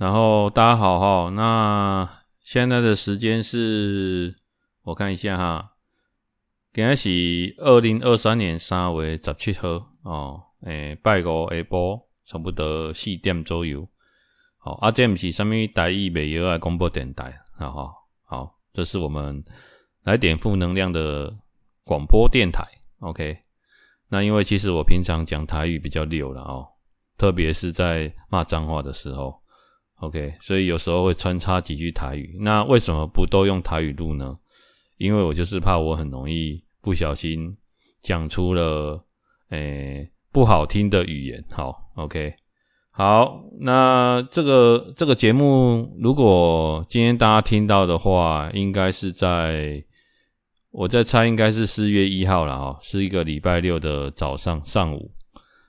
然后大家好哈，那现在的时间是，我看一下哈，今天是二零二三年三月十七号哦，诶，拜五下晡差不多四点左右。好，啊，这不是什么台语美语的广播电台，好好好，这是我们来点负能量的广播电台，OK。那因为其实我平常讲台语比较溜了哦，特别是在骂脏话的时候，OK，所以有时候会穿插几句台语。那为什么不都用台语录呢？因为我就是怕我很容易不小心讲出了诶、不好听的语言。好，OK，好，那这个这个节目如果今天大家听到的话，应该是在。我在猜，应该是四月一号了哦，是一个礼拜六的早上上午。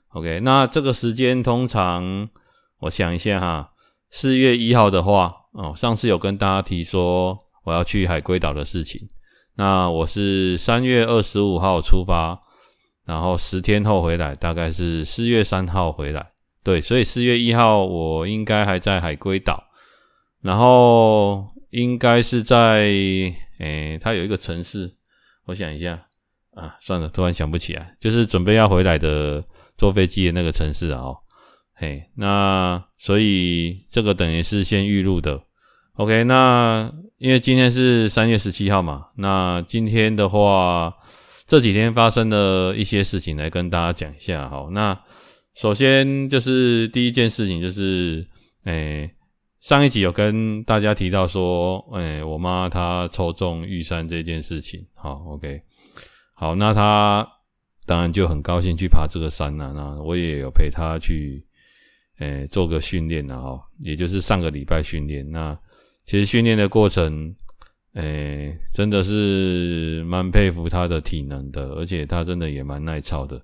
OK，那这个时间通常，我想一下哈，四月一号的话，哦，上次有跟大家提说我要去海龟岛的事情。那我是三月二十五号出发，然后十天后回来，大概是四月三号回来。对，所以四月一号我应该还在海龟岛，然后应该是在。诶、它，有一个城市，我想一下啊，算了，突然想不起来，就是准备要回来的坐飞机的那个城市啊。哦，嘿，那所以这个等于是先预录的。OK，那因为今天是三月十七号嘛，那今天的话，这几天发生的一些事情来跟大家讲一下。好，那首先就是第一件事情就是，诶、上一集有跟大家提到说，诶、我妈她抽中玉山这件事情，好，OK，好，那她当然就很高兴去爬这个山了。那我也有陪她去，诶、做个训练了哈，也就是上个礼拜训练。那其实训练的过程，诶、真的是蛮佩服他的体能的，而且他真的也蛮耐操的。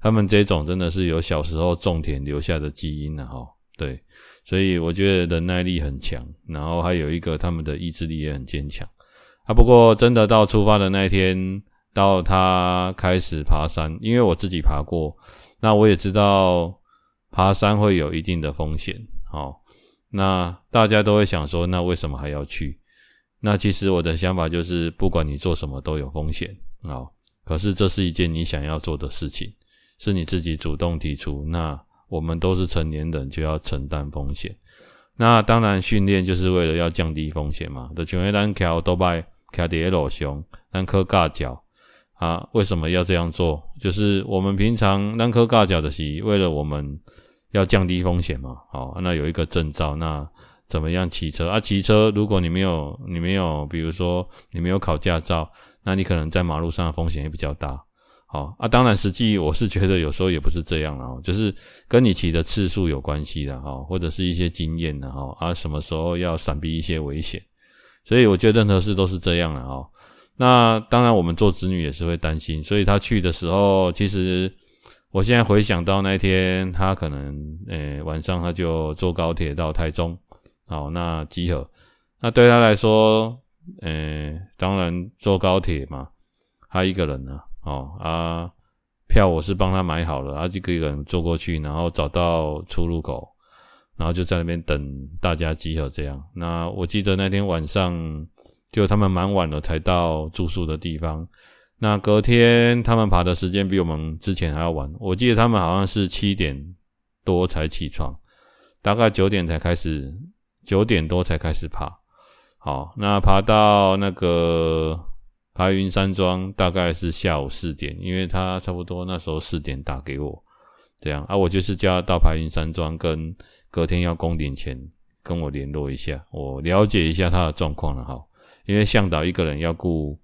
他们这种真的是有小时候种田留下的基因了哈，对。所以我觉得忍耐力很强，然后还有一个他们的意志力也很坚强啊。不过真的到出发的那一天，到他开始爬山，因为我自己爬过，那我也知道爬山会有一定的风险。好，那大家都会想说，那为什么还要去？那其实我的想法就是，不管你做什么都有风险。好，可是这是一件你想要做的事情，是你自己主动提出。那我们都是成年人，就要承担风险。那当然，训练就是为了要降低风险嘛。的像咱桥都拜卡迪罗熊，咱科尬脚啊，为什么要这样做？就是我们平常咱科尬脚的是为了我们要降低风险嘛。好，那有一个证照，那怎么样骑车啊？骑车，如果你没有，你没有，比如说你没有考驾照，那你可能在马路上的风险也比较大。好啊，当然，实际我是觉得有时候也不是这样了，就是跟你骑的次数有关系的哈，或者是一些经验的哈，啊，什么时候要闪避一些危险，所以我觉得任何事都是这样的哈。那当然，我们做子女也是会担心，所以他去的时候，其实我现在回想到那天，他可能诶、晚上他就坐高铁到台中，好，那集合，那对他来说，诶、当然坐高铁嘛，他一个人呢。哦啊，票我是帮他买好了，他，就一个人坐过去，然后找到出入口，然后就在那边等大家集合这样。那我记得那天晚上就他们蛮晚了才到住宿的地方。那隔天他们爬的时间比我们之前还要晚，我记得他们好像是七点多才起床，大概九点才开始，九点多才开始爬。好，那爬到那个。白云山庄大概是下午四点，因为他差不多那时候四点打给我，这样啊，我就是叫他到白云山庄，跟隔天要攻顶前跟我联络一下，我了解一下他的状况了哈。因为向导一个人要顾，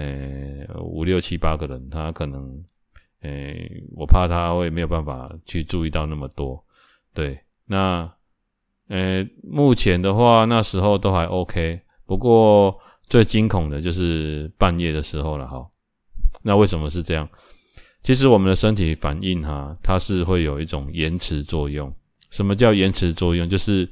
呃，五六七八个人，他可能，呃，我怕他会没有办法去注意到那么多，对，那，呃，目前的话，那时候都还 OK。不过最惊恐的就是半夜的时候了哈。那为什么是这样？其实我们的身体反应哈，它是会有一种延迟作用。什么叫延迟作用？就是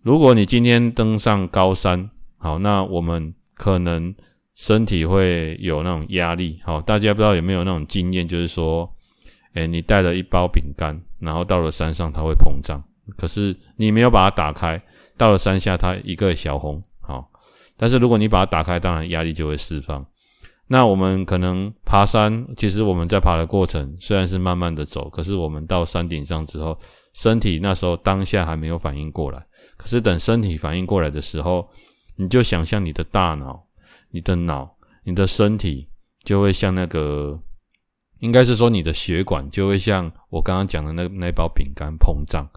如果你今天登上高山，好，那我们可能身体会有那种压力。好，大家不知道有没有那种经验，就是说，诶，你带了一包饼干，然后到了山上它会膨胀，可是你没有把它打开，到了山下它一个小红。好但是如果你把它打开，当然压力就会释放。那我们可能爬山，其实我们在爬的过程虽然是慢慢的走，可是我们到山顶上之后，身体那时候当下还没有反应过来。可是等身体反应过来的时候，你就想象你的大脑、你的脑、你的身体就会像那个，应该是说你的血管就会像我刚刚讲的那那包饼干膨胀。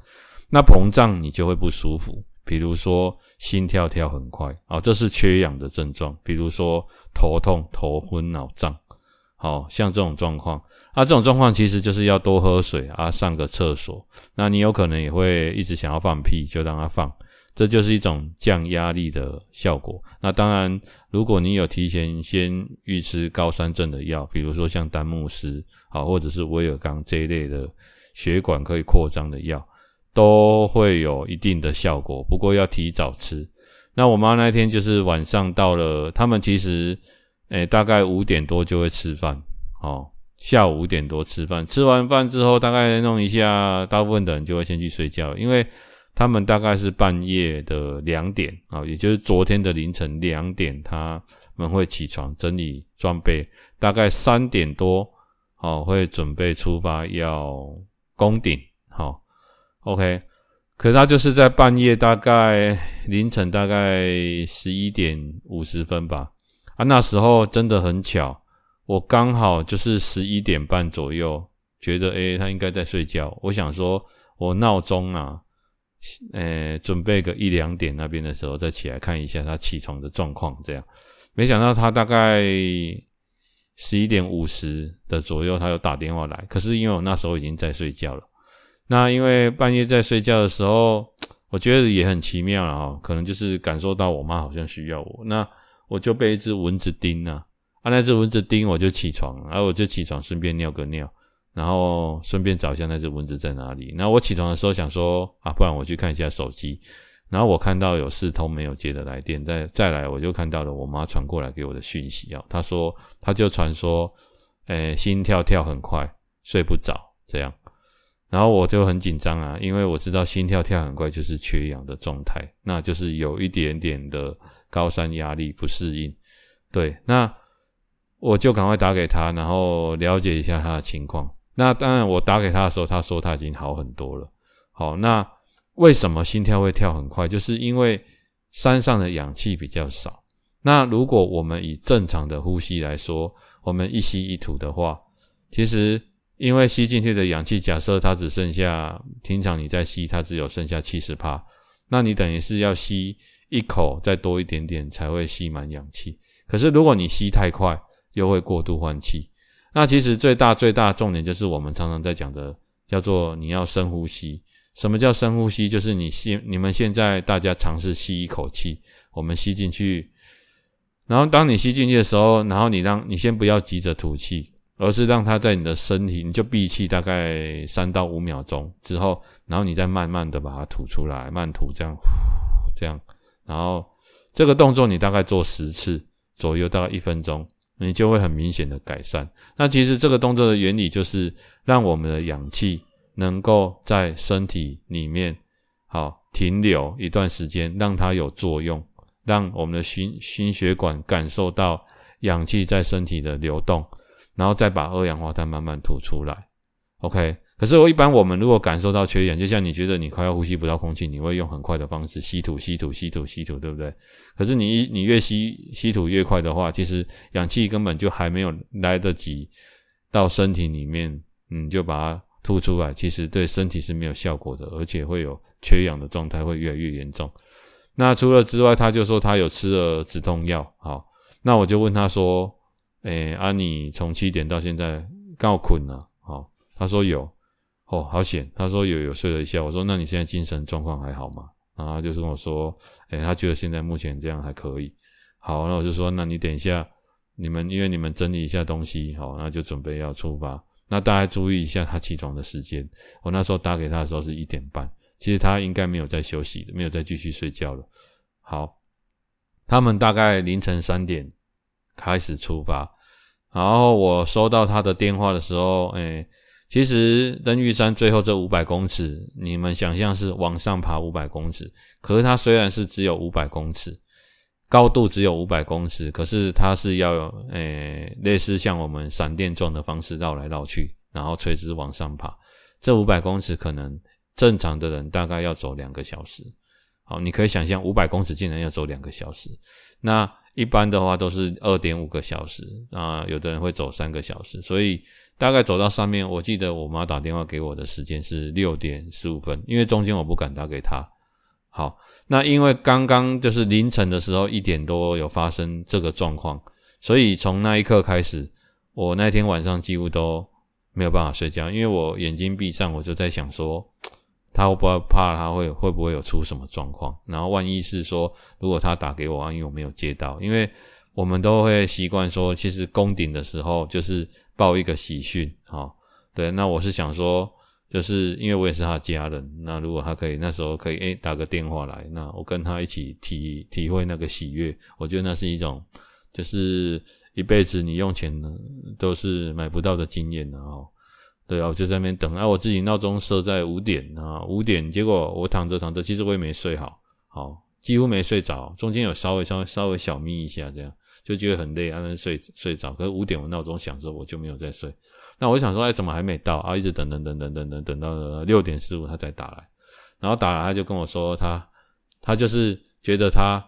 那膨胀你就会不舒服。比如说心跳跳很快啊，这是缺氧的症状。比如说头痛、头昏脑胀，好像这种状况啊，这种状况其实就是要多喝水啊，上个厕所。那你有可能也会一直想要放屁，就让它放，这就是一种降压力的效果。那当然，如果你有提前先预吃高山症的药，比如说像丹木斯好，或者是威尔刚这一类的血管可以扩张的药。都会有一定的效果，不过要提早吃。那我妈那天就是晚上到了，他们其实，诶、大概五点多就会吃饭，哦，下午五点多吃饭，吃完饭之后大概弄一下，大部分的人就会先去睡觉，因为他们大概是半夜的两点啊、也就是昨天的凌晨两点，他们会起床整理装备，大概三点多，哦，会准备出发要攻顶，好、OK，可他就是在半夜，大概凌晨大概十一点五十分吧。啊，那时候真的很巧，我刚好就是十一点半左右，觉得诶、他应该在睡觉。我想说，我闹钟啊，呃、准备个一两点那边的时候再起来看一下他起床的状况。这样，没想到他大概十一点五十的左右，他又打电话来。可是因为我那时候已经在睡觉了。那因为半夜在睡觉的时候，我觉得也很奇妙了哈，可能就是感受到我妈好像需要我，那我就被一只蚊子叮了，啊，那只蚊子叮我就起床，然后我就起床顺便尿个尿，然后顺便找一下那只蚊子在哪里。那我起床的时候想说啊，不然我去看一下手机，然后我看到有四通没有接的来电，再再来我就看到了我妈传过来给我的讯息啊，她说她就传说，诶，心跳跳很快，睡不着这样。然后我就很紧张啊，因为我知道心跳跳很快就是缺氧的状态，那就是有一点点的高山压力不适应。对，那我就赶快打给他，然后了解一下他的情况。那当然，我打给他的时候，他说他已经好很多了。好，那为什么心跳会跳很快？就是因为山上的氧气比较少。那如果我们以正常的呼吸来说，我们一吸一吐的话，其实。因为吸进去的氧气，假设它只剩下，平常你在吸，它只有剩下七十帕，那你等于是要吸一口再多一点点才会吸满氧气。可是如果你吸太快，又会过度换气。那其实最大最大的重点就是我们常常在讲的，叫做你要深呼吸。什么叫深呼吸？就是你吸，你们现在大家尝试吸一口气，我们吸进去，然后当你吸进去的时候，然后你让你先不要急着吐气。而是让它在你的身体，你就闭气大概三到五秒钟之后，然后你再慢慢的把它吐出来，慢吐这样，这样，然后这个动作你大概做十次左右，大概一分钟，你就会很明显的改善。那其实这个动作的原理就是让我们的氧气能够在身体里面好停留一段时间，让它有作用，让我们的心心血管感受到氧气在身体的流动。然后再把二氧化碳慢慢吐出来，OK。可是我一般我们如果感受到缺氧，就像你觉得你快要呼吸不到空气，你会用很快的方式吸吐、吸吐、吸吐、吸吐，对不对？可是你你越吸吸吐越快的话，其实氧气根本就还没有来得及到身体里面，你，就把它吐出来，其实对身体是没有效果的，而且会有缺氧的状态会越来越严重。那除了之外，他就说他有吃了止痛药，好，那我就问他说。诶、欸，啊，你从七点到现在刚好困了，好，他说有，哦，好险，他说有有睡了一下，我说那你现在精神状况还好吗？然后他就是跟我说，哎，他觉得现在目前这样还可以。好，那我就说，那你等一下，你们因为你们整理一下东西，好，那就准备要出发。那大家注意一下他起床的时间。我那时候打给他的时候是一点半，其实他应该没有在休息的，没有再继续睡觉了。好，他们大概凌晨三点开始出发，然后我收到他的电话的时候，诶，其实登玉山最后这五百公尺，你们想象是往上爬五百公尺，可是它虽然是只有五百公尺。高度只有五百公尺，可是它是要有诶、类似像我们闪电状的方式绕来绕去，然后垂直往上爬。这五百公尺可能正常的人大概要走两个小时。好，你可以想象五百公尺竟然要走两个小时。那一般的话都是二点五个小时啊，有的人会走三个小时。所以大概走到上面，我记得我妈打电话给我的时间是六点十五分，因为中间我不敢打给她。好，那因为刚刚就是凌晨的时候一点多有发生这个状况，所以从那一刻开始，我那天晚上几乎都没有办法睡觉，因为我眼睛闭上，我就在想说，他会不会怕他会会不会有出什么状况？然后万一是说，如果他打给我，因为我没有接到，因为我们都会习惯说，其实攻顶的时候就是报一个喜讯，哈，对，那我是想说。就是因为我也是他的家人，那如果他可以那时候可以诶、打个电话来，那我跟他一起体体会那个喜悦，我觉得那是一种就是一辈子你用钱都是买不到的经验的哦。对啊，我就在那边等啊，我自己闹钟设在五点啊，五点，结果我躺着躺着，其实我也没睡好，好几乎没睡着，中间有稍微稍微稍微小眯一下，这样就觉得很累，然后睡睡着，可是五点我闹钟响之后我就没有再睡。那我想说，哎，怎么还没到啊？一直等等等等等等，等到六点十五，他才打来。然后打来，他就跟我说，他他就是觉得他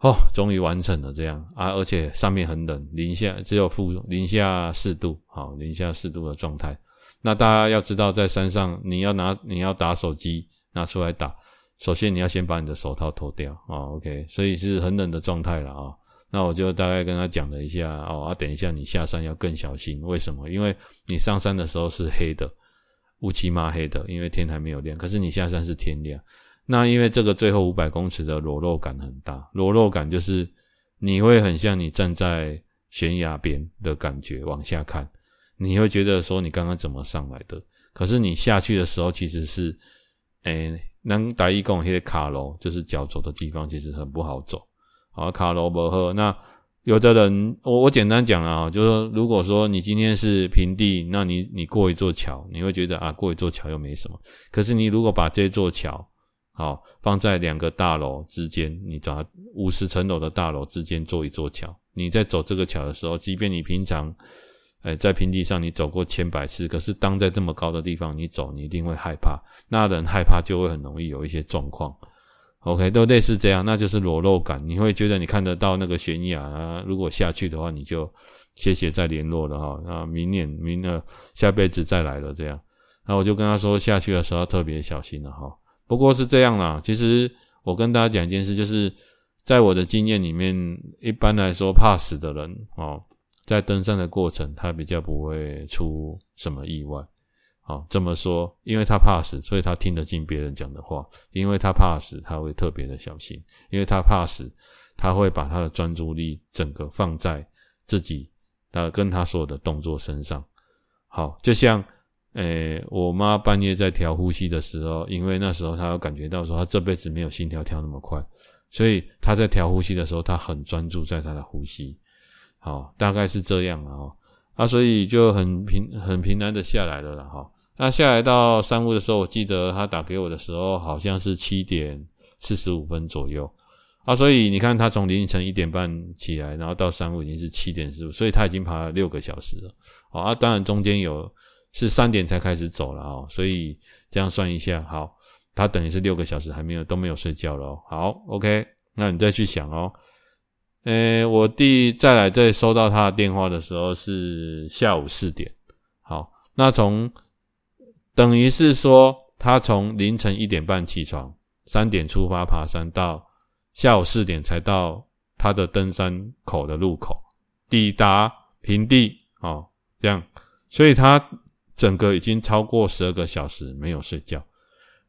哦，终于完成了这样啊，而且上面很冷，零下只有负零下四度，好，零下四度的状态。那大家要知道，在山上你要拿你要打手机拿出来打，首先你要先把你的手套脱掉啊，OK，所以是很冷的状态了啊。那我就大概跟他讲了一下哦，啊，等一下你下山要更小心，为什么？因为你上山的时候是黑的，乌漆嘛黑的，因为天还没有亮。可是你下山是天亮，那因为这个最后五百公尺的裸露感很大，裸露感就是你会很像你站在悬崖边的感觉，往下看，你会觉得说你刚刚怎么上来的？可是你下去的时候其实是，诶，能打一共黑的卡楼，就是脚走的地方，其实很不好走。好，卡楼伯赫。那有的人，我我简单讲啊，就是说，如果说你今天是平地，那你你过一座桥，你会觉得啊，过一座桥又没什么。可是你如果把这座桥，好放在两个大楼之间，你找五十层楼的大楼之间做一座桥，你在走这个桥的时候，即便你平常，哎，在平地上你走过千百次，可是当在这么高的地方你走，你一定会害怕。那人害怕就会很容易有一些状况。OK，都类似这样，那就是裸露感。你会觉得你看得到那个悬崖啊，如果下去的话，你就谢谢再联络了哈。那明年、明年下辈子再来了这样。那我就跟他说，下去的时候特别小心了哈。不过是这样啦，其实我跟大家讲一件事，就是在我的经验里面，一般来说怕死的人哦，在登山的过程，他比较不会出什么意外。好，这么说，因为他怕死，所以他听得进别人讲的话。因为他怕死，他会特别的小心。因为他怕死，他会把他的专注力整个放在自己的跟他所有的动作身上。好，就像，诶、我妈半夜在调呼吸的时候，因为那时候她有感觉到说，她这辈子没有心跳跳那么快，所以她在调呼吸的时候，她很专注在她的呼吸。好，大概是这样啊。啊，所以就很平很平安的下来了啦，哈。那下来到山屋的时候，我记得他打给我的时候好像是七点四十五分左右啊，所以你看他从凌晨一点半起来，然后到山屋已经是七点十五，所以他已经爬了六个小时了。好啊，当然中间有是三点才开始走了啊，所以这样算一下，好，他等于是六个小时还没有都没有睡觉了哦。好，OK，那你再去想哦。诶、我弟再来再收到他的电话的时候是下午四点。好，那从等于是说他从凌晨一点半起床，三点出发爬山，到下午四点才到他的登山口的入口，抵达平地。哦，这样，所以他整个已经超过十二个小时没有睡觉。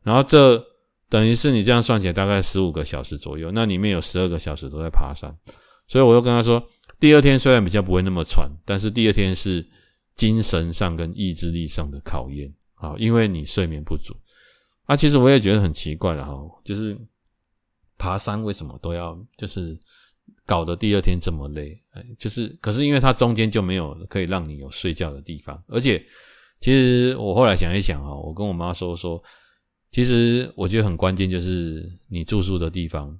然后这等于是你这样算起来大概十五个小时左右，那里面有十二个小时都在爬山，所以我又跟他说，第二天虽然比较不会那么喘，但是第二天是精神上跟意志力上的考验啊，因为你睡眠不足。啊，其实我也觉得很奇怪了哈，就是爬山为什么都要就是搞得第二天这么累？就是可是因为它中间就没有可以让你有睡觉的地方，而且其实我后来想一想啊，我跟我妈说说，其实我觉得很关键就是你住宿的地方，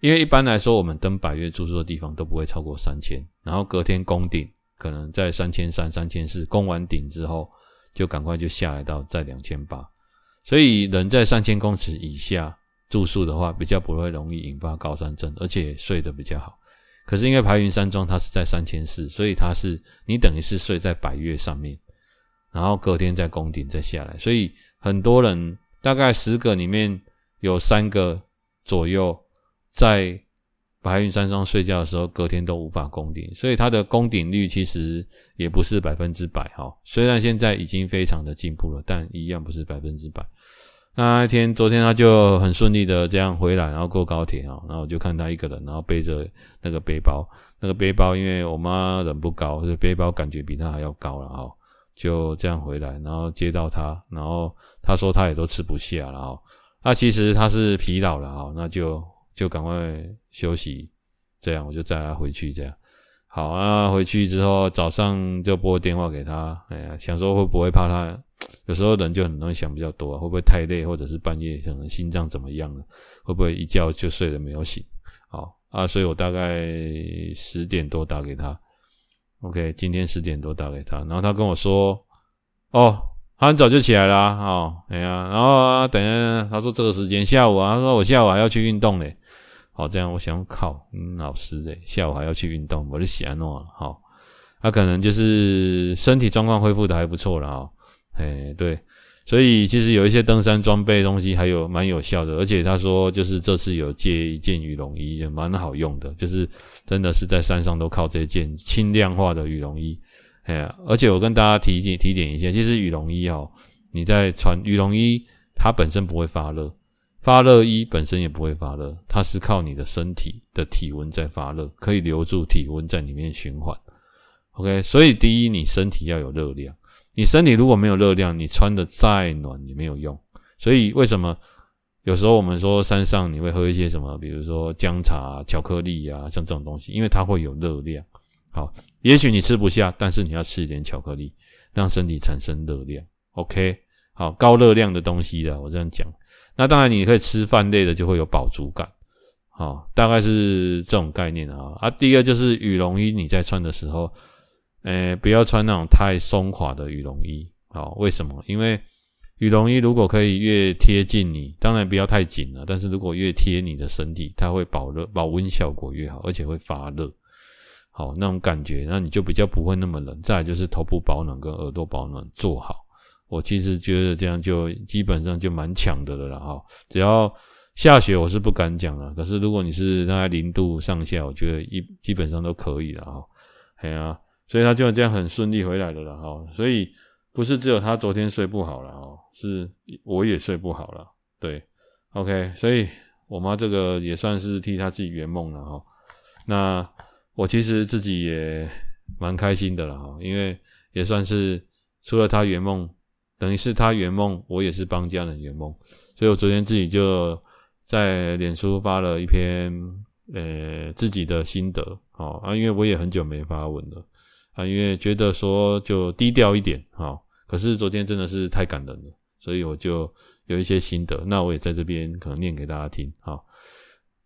因为一般来说我们登百岳住宿的地方都不会超过三千，然后隔天攻顶可能在三千三、三千四，攻完顶之后就赶快就下来到在两千八。所以人在三千公尺以下住宿的话，比较不会容易引发高山症，而且睡得比较好。可是因为排云山庄它是在三千四，所以它是你等于是睡在百岳上面，然后隔天再攻顶再下来。所以很多人大概十个里面有三个左右在。白云山庄睡觉的时候，隔天都无法攻顶，所以它的攻顶率其实也不是百分之百哈。虽然现在已经非常的进步了，但一样不是百分之百。那一天，昨天他就很顺利的这样回来，然后过高铁啊，然后我就看他一个人，然后背着那个背包，那个背包因为我妈人不高，所以背包感觉比他还要高了哈，就这样回来，然后接到他，然后他说他也都吃不下了哈，那其实他是疲劳了哈，那就。就赶快休息，这样我就载他回去。这样好啊，回去之后早上就拨电话给他。哎呀，想说会不会怕他？有时候人就很容易想比较多，会不会太累，或者是半夜可能心脏怎么样了？会不会一觉就睡得没有醒？好啊，所以我大概十点多打给他。OK，今天十点多打给他，然后他跟我说：“哦，他很早就起来了。”哦，哎呀，然后啊，等下，他说这个时间下午啊，他说我下午还要去运动嘞。好，这样我想靠，嗯，老师诶，下午还要去运动，我就喜欢弄了。好，他可能就是身体状况恢复的还不错了啊。哎，对，所以其实有一些登山装备东西还有蛮有效的，而且他说就是这次有借一件羽绒衣，也蛮好用的，就是真的是在山上都靠这件轻量化的羽绒衣。哎呀，而且我跟大家提提提点一下，其实羽绒衣哦，你在穿羽绒衣，它本身不会发热。发热衣本身也不会发热，它是靠你的身体的体温在发热，可以留住体温在里面循环。OK，所以第一，你身体要有热量。你身体如果没有热量，你穿的再暖也没有用。所以为什么有时候我们说山上你会喝一些什么，比如说姜茶、巧克力啊，像这种东西，因为它会有热量。好，也许你吃不下，但是你要吃一点巧克力，让身体产生热量。OK，好，高热量的东西的，我这样讲。那当然，你可以吃饭类的，就会有饱足感，好，大概是这种概念啊。啊，第二就是羽绒衣，你在穿的时候，诶，不要穿那种太松垮的羽绒衣，好，为什么？因为羽绒衣如果可以越贴近你，当然不要太紧了，但是如果越贴你的身体，它会保热、保温效果越好，而且会发热，好，那种感觉，那你就比较不会那么冷。再来就是头部保暖跟耳朵保暖做好。我其实觉得这样就基本上就蛮强的了啦哈，只要下雪我是不敢讲了，可是如果你是大概零度上下，我觉得一基本上都可以了哈。哎呀，所以他就这样很顺利回来了哈，所以不是只有他昨天睡不好了哈，是我也睡不好了。对，OK，所以我妈这个也算是替他自己圆梦了哈。那我其实自己也蛮开心的了哈，因为也算是除了他圆梦。等于是他圆梦，我也是帮家人圆梦，所以我昨天自己就在脸书发了一篇呃自己的心得，好啊，因为我也很久没发文了啊，因为觉得说就低调一点，好，可是昨天真的是太感人了，所以我就有一些心得，那我也在这边可能念给大家听，好，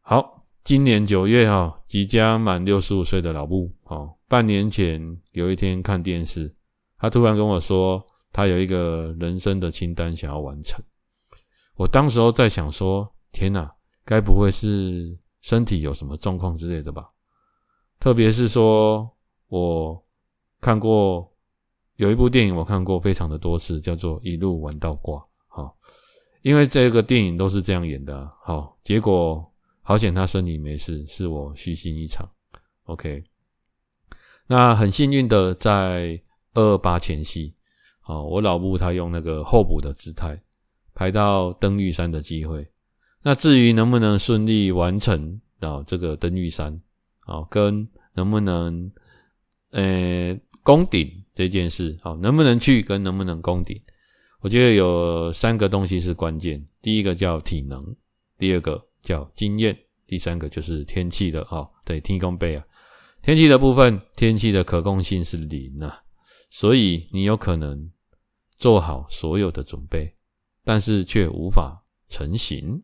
好，今年九月哈，即将满六十五岁的老布，好，半年前有一天看电视，他突然跟我说。他有一个人生的清单想要完成，我当时候在想说：天哪，该不会是身体有什么状况之类的吧？特别是说，我看过有一部电影，我看过非常的多次，叫做《一路玩到挂》。好，因为这个电影都是这样演的。好，结果好险他身体没事，是我虚惊一场。OK，那很幸运的在二二八前夕。哦，我老布他用那个候补的姿态排到登玉山的机会，那至于能不能顺利完成啊这个登玉山啊，跟能不能呃攻顶这件事，哦，能不能去跟能不能攻顶，我觉得有三个东西是关键。第一个叫体能，第二个叫经验，第三个就是天气的哈，对，天公背啊，天气的部分，天气的可控性是零啊，所以你有可能做好所有的准备，但是却无法成行，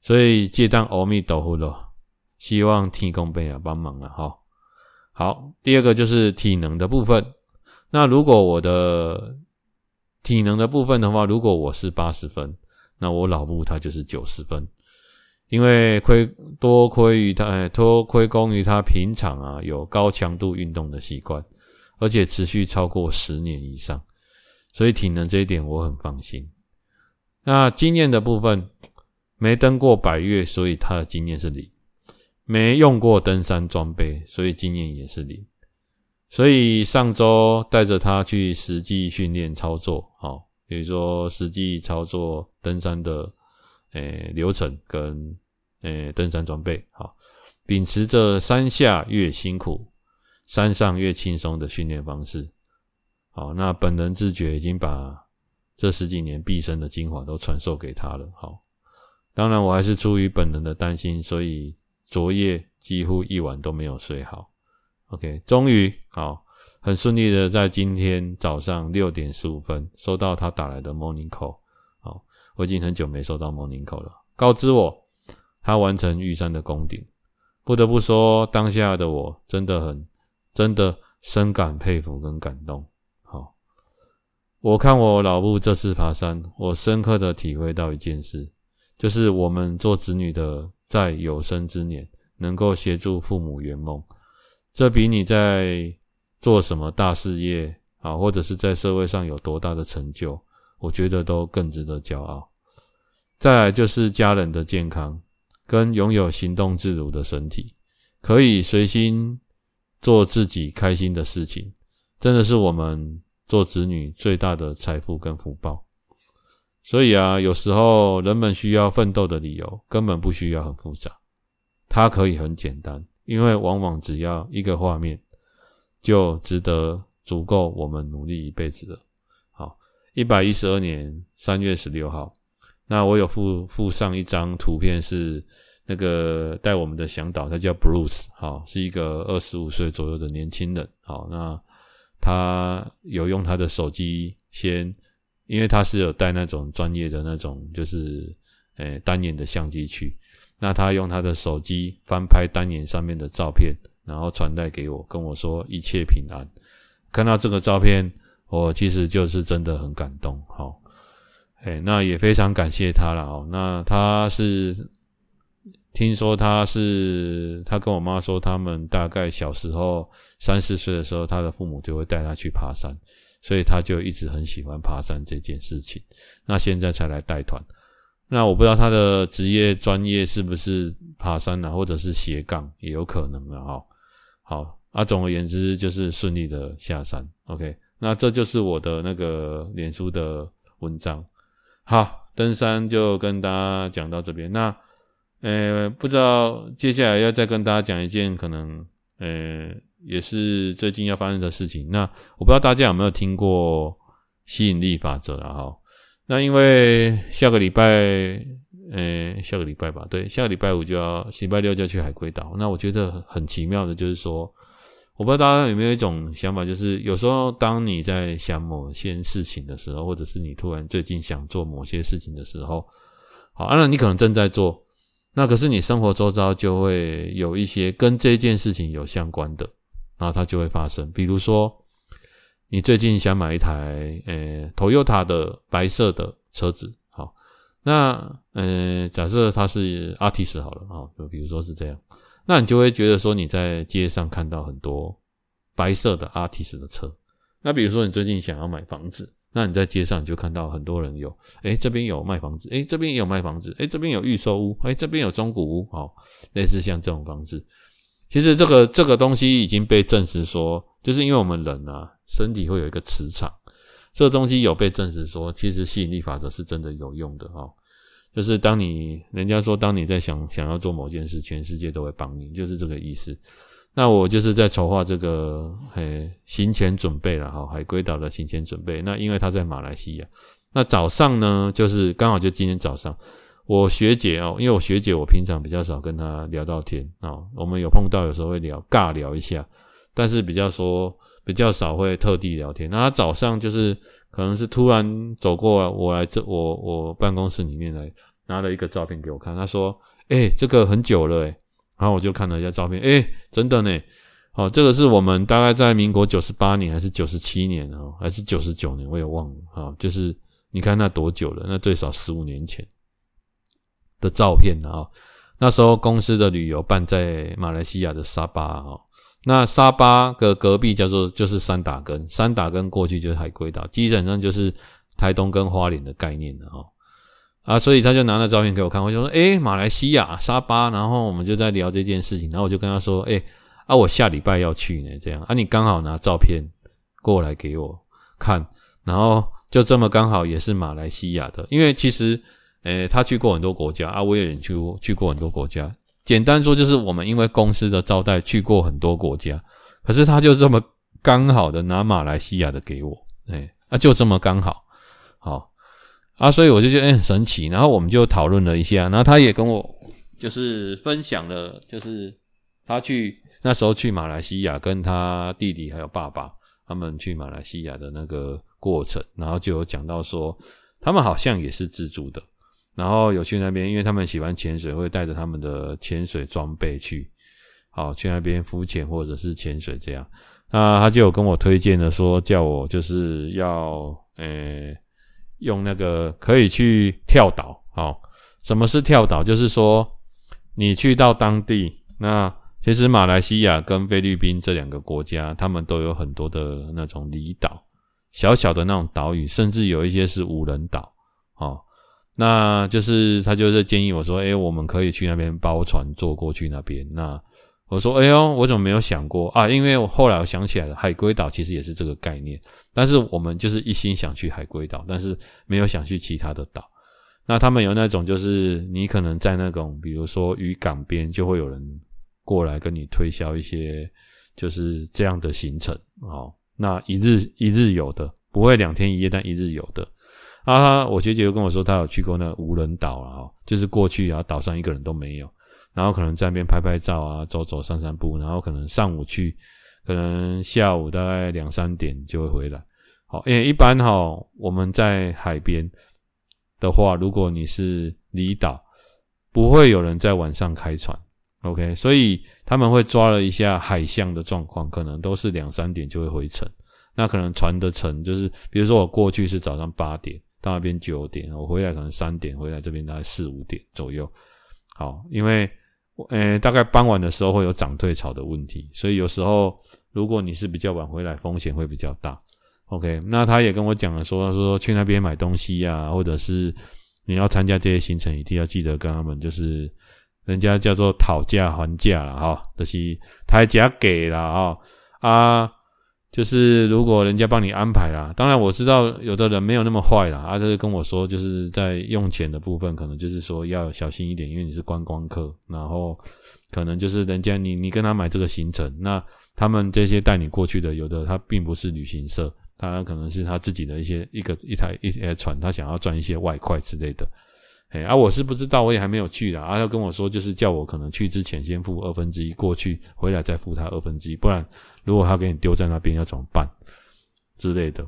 所以借当阿弥陀佛了，希望天公伯啊帮忙了哈。好，第二个就是体能的部分。那如果我的体能的部分的话，如果我是八十分，那我老母他就是九十分，因为亏多亏于他，多亏功于他平常啊有高强度运动的习惯，而且持续超过十年以上，所以体能这一点我很放心。那经验的部分，没登过百岳，所以他的经验是零；没用过登山装备，所以经验也是零。所以上周带着他去实际训练操作，好，比如说实际操作登山的诶、流程跟诶、登山装备，好，秉持着山下越辛苦，山上越轻松的训练方式，好，那本人自觉已经把这十几年毕生的精华都传授给他了，好，当然我还是出于本人的担心，所以昨夜几乎一晚都没有睡好。OK，终于好，很顺利的在今天早上六点十五分收到他打来的 morning call。好，我已经很久没收到 morning call 了，告知我他完成玉山的攻顶。不得不说，当下的我真的很真的深感佩服跟感动。我看我老母这次爬山，我深刻的体会到一件事，就是我们做子女的在有生之年能够协助父母圆梦。这比你在做什么大事业啊，或者是在社会上有多大的成就，我觉得都更值得骄傲。再来就是家人的健康，跟拥有行动自如的身体，可以随心做自己开心的事情，真的是我们做子女最大的财富跟福报。所以啊，有时候人们需要奋斗的理由，根本不需要很复杂，它可以很简单。因为往往只要一个画面，就值得足够我们努力一辈子了。好，一百一十二年三月十六号，那我有附附上一张图片，是那个带我们的向导，他叫 Bruce，好，是一个二十五岁左右的年轻人。好，那他有用他的手机先，因为他是有带那种专业的那种，就是诶、单眼的相机去。那他用他的手机翻拍单眼上面的照片，然后传带给我，跟我说一切平安。看到这个照片，我其实就是真的很感动。好，哎，那也非常感谢他了。哦，那他是听说他是他跟我妈说，他们大概小时候三四岁的时候，他的父母就会带他去爬山，所以他就一直很喜欢爬山这件事情。那现在才来带团。那我不知道他的职业专业是不是爬山啊，或者是斜杠，也有可能的哈。好，啊，总而言之就是顺利的下山。OK，那这就是我的那个脸书的文章。好，登山就跟大家讲到这边。那呃，不知道接下来要再跟大家讲一件可能呃，也是最近要发生的事情。那我不知道大家有没有听过吸引力法则了哈。那因为下个礼拜，呃，下个礼拜吧，对，下个礼拜五就要，礼拜六就要去海龟岛。那我觉得很奇妙的，就是说，我不知道大家有没有一种想法，就是有时候当你在想某些事情的时候，或者是你突然最近想做某些事情的时候，好，当然你可能正在做，那可是你生活周遭就会有一些跟这件事情有相关的，然后它就会发生，比如说。你最近想买一台呃，Toyota 的白色的车子，好，那呃，假设它是 Altis 好了，啊，就比如说是这样，那你就会觉得说你在街上看到很多白色的 Altis 的车。那比如说你最近想要买房子，那你在街上就看到很多人有，诶，这边有卖房子，诶，这边也有卖房子，诶，这边有预售屋，诶，这边有中古屋，哦，类似像这种房子。其实这个这个东西已经被证实说，就是因为我们人啊。身体会有一个磁场，这个东西有被证实说，其实吸引力法则是真的有用的哈。就是当你人家说，当你在想想要做某件事，全世界都会帮你，就是这个意思。那我就是在筹划这个嘿行前准备了哈，海龟岛的行前准备。那因为他在马来西亚，那早上呢，就是刚好就今天早上，我学姐哦，因为我学姐我平常比较少跟她聊到天哦，我们有碰到有时候会聊尬聊一下，但是比较说比较少会特地聊天。那她早上就是可能是突然走过来，我来这我我办公室里面来拿了一个照片给我看，她说：“诶，这个很久了诶。”然后我就看了一下照片，诶，真的呢，哦，这个是我们大概在民国九十八年还是九十七年哦，还是九十九年，我也忘了啊、哦。就是你看那多久了？那最少十五年前的照片啊、哦。那时候公司的旅游办在马来西亚的沙巴哦。那沙巴的隔壁叫做就是三打根，三打根过去就是海龟岛，基本上就是台东跟花莲的概念了哦。啊，所以他就拿了照片给我看，我就说，诶，马来西亚沙巴，然后我们就在聊这件事情，然后我就跟他说，诶，啊，我下礼拜要去呢，这样，啊，你刚好拿照片过来给我看，然后就这么刚好也是马来西亚的，因为其实，诶，他去过很多国家，啊，我也去去过很多国家，简单说就是我们因为公司的招待去过很多国家，可是他就这么刚好的拿马来西亚的给我，诶，啊，就这么刚好，好。啊，所以我就觉得很神奇，然后我们就讨论了一下，然后他也跟我就是分享了，就是他去那时候去马来西亚，跟他弟弟还有爸爸他们去马来西亚的那个过程，然后就有讲到说，他们好像也是自助的，然后有去那边，因为他们喜欢潜水，会带着他们的潜水装备去，好去那边浮潜或者是潜水这样，那他就有跟我推荐了说，叫我就是要诶。用那个可以去跳岛，哦，什么是跳岛？就是说你去到当地，那其实马来西亚跟菲律宾这两个国家，他们都有很多的那种离岛，小小的那种岛屿，甚至有一些是无人岛，哦，那就是他就是建议我说，诶，我们可以去那边包船坐过去那边，那。我说：“哎呦，我怎么没有想过啊？因为我后来我想起来了，海龟岛其实也是这个概念。但是我们就是一心想去海龟岛，但是没有想去其他的岛。那他们有那种，就是你可能在那种，比如说渔港边，就会有人过来跟你推销一些，就是这样的行程哦。那一日一日游的，不会两天一夜，但一日游的。啊，我学姐就跟我说，她有去过那无人岛啊，就是过去然后岛上一个人都没有。”然后可能在那边拍拍照啊，走走散散步，然后可能上午去，可能下午大概两三点就会回来。好，因为一般哈，我们在海边的话，如果你是离岛，不会有人在晚上开船，OK，所以他们会抓了一下海象的状况，可能都是两三点就会回程。那可能船的程就是，比如说我过去是早上八点到那边九点，我回来可能三点回来这边大概四五点左右。好，因为。呃，大概傍晚的时候会有涨退潮的问题，所以有时候如果你是比较晚回来，风险会比较大。OK，那他也跟我讲了说，说说去那边买东西呀，或者是你要参加这些行程，一定要记得跟他们就是人家叫做讨价还价了哈，就是抬价给了啊啊。就是如果人家帮你安排啦，当然我知道有的人没有那么坏啦，啊，他就跟我说，就是在用钱的部分，可能就是说要小心一点，因为你是观光客，然后可能就是人家你你跟他买这个行程，那他们这些带你过去的，有的他并不是旅行社，他可能是他自己的一些一个一台一些船，他想要赚一些外快之类的。哎，啊，我是不知道，我也还没有去啦。啊，他跟我说，就是叫我可能去之前先付二分之一过去，回来再付他二分之一，不然如果他给你丢在那边要怎么办之类的。